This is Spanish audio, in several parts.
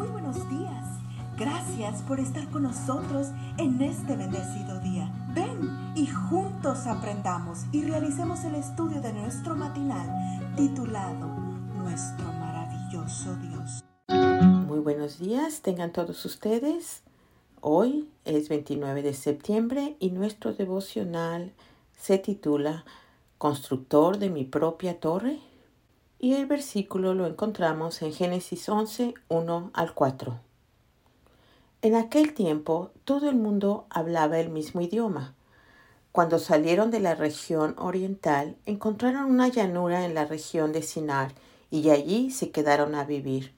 Muy buenos días. Gracias por estar con nosotros en este bendecido día. Ven y juntos aprendamos y realicemos el estudio de nuestro matinal titulado Nuestro maravilloso Dios. Muy buenos días, tengan todos ustedes. Hoy es 29 de septiembre y nuestro devocional se titula Constructor de mi propia torre y el versículo lo encontramos en Génesis 11, 1 al 4. En aquel tiempo todo el mundo hablaba el mismo idioma. Cuando salieron de la región oriental, encontraron una llanura en la región de Sinar y allí se quedaron a vivir.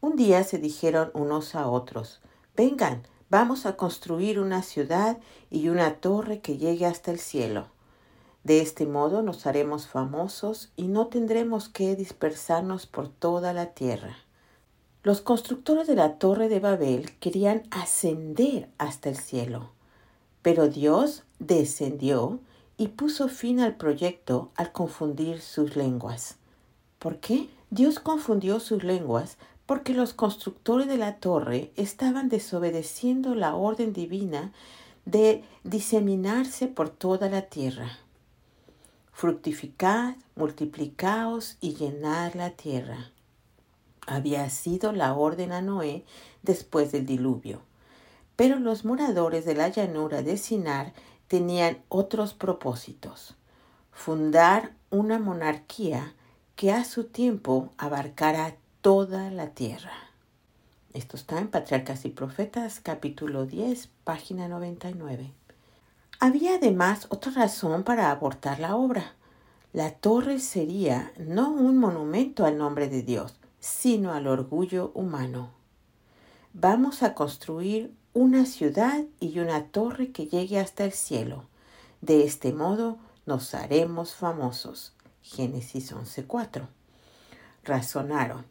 Un día se dijeron unos a otros, vengan, vamos a construir una ciudad y una torre que llegue hasta el cielo. De este modo nos haremos famosos y no tendremos que dispersarnos por toda la tierra. Los constructores de la torre de Babel querían ascender hasta el cielo, pero Dios descendió y puso fin al proyecto al confundir sus lenguas. ¿Por qué? Dios confundió sus lenguas porque los constructores de la torre estaban desobedeciendo la orden divina de diseminarse por toda la tierra fructificad, multiplicaos y llenad la tierra. Había sido la orden a Noé después del diluvio. Pero los moradores de la llanura de Sinar tenían otros propósitos. Fundar una monarquía que a su tiempo abarcara toda la tierra. Esto está en Patriarcas y Profetas, capítulo 10, página 99. Había además otra razón para abortar la obra. La torre sería no un monumento al nombre de Dios, sino al orgullo humano. Vamos a construir una ciudad y una torre que llegue hasta el cielo. De este modo nos haremos famosos. Génesis 11:4. Razonaron.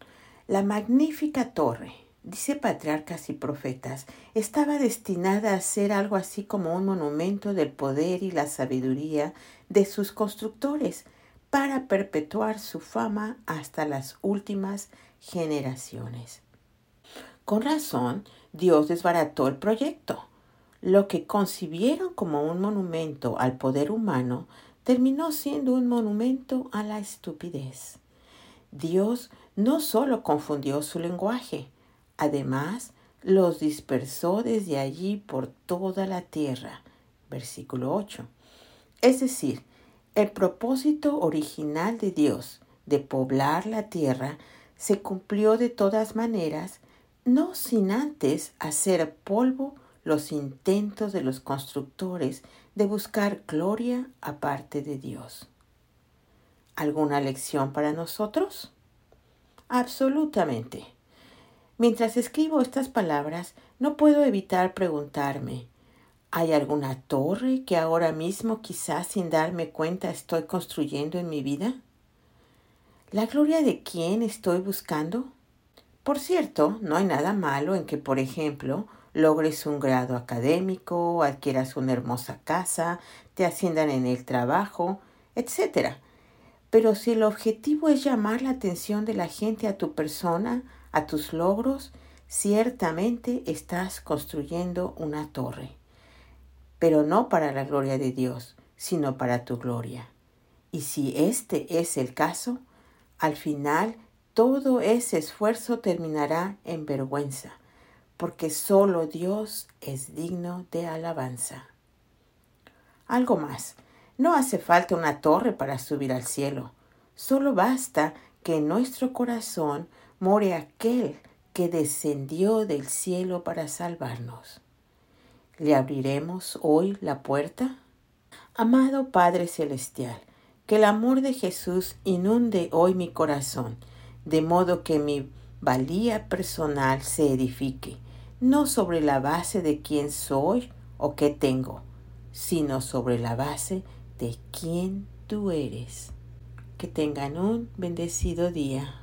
La magnífica torre dice patriarcas y profetas, estaba destinada a ser algo así como un monumento del poder y la sabiduría de sus constructores para perpetuar su fama hasta las últimas generaciones. Con razón, Dios desbarató el proyecto. Lo que concibieron como un monumento al poder humano terminó siendo un monumento a la estupidez. Dios no solo confundió su lenguaje, Además, los dispersó desde allí por toda la tierra. Versículo 8. Es decir, el propósito original de Dios de poblar la tierra se cumplió de todas maneras, no sin antes hacer polvo los intentos de los constructores de buscar gloria aparte de Dios. ¿Alguna lección para nosotros? Absolutamente. Mientras escribo estas palabras, no puedo evitar preguntarme, ¿hay alguna torre que ahora mismo quizás sin darme cuenta estoy construyendo en mi vida? ¿La gloria de quién estoy buscando? Por cierto, no hay nada malo en que, por ejemplo, logres un grado académico, adquieras una hermosa casa, te asciendan en el trabajo, etc. Pero si el objetivo es llamar la atención de la gente a tu persona, a tus logros, ciertamente estás construyendo una torre, pero no para la gloria de Dios, sino para tu gloria. Y si este es el caso, al final todo ese esfuerzo terminará en vergüenza, porque solo Dios es digno de alabanza. Algo más, no hace falta una torre para subir al cielo, solo basta que en nuestro corazón more aquel que descendió del cielo para salvarnos. ¿Le abriremos hoy la puerta? Amado Padre Celestial, que el amor de Jesús inunde hoy mi corazón, de modo que mi valía personal se edifique, no sobre la base de quién soy o qué tengo, sino sobre la base de quién tú eres. Que tengan un bendecido día.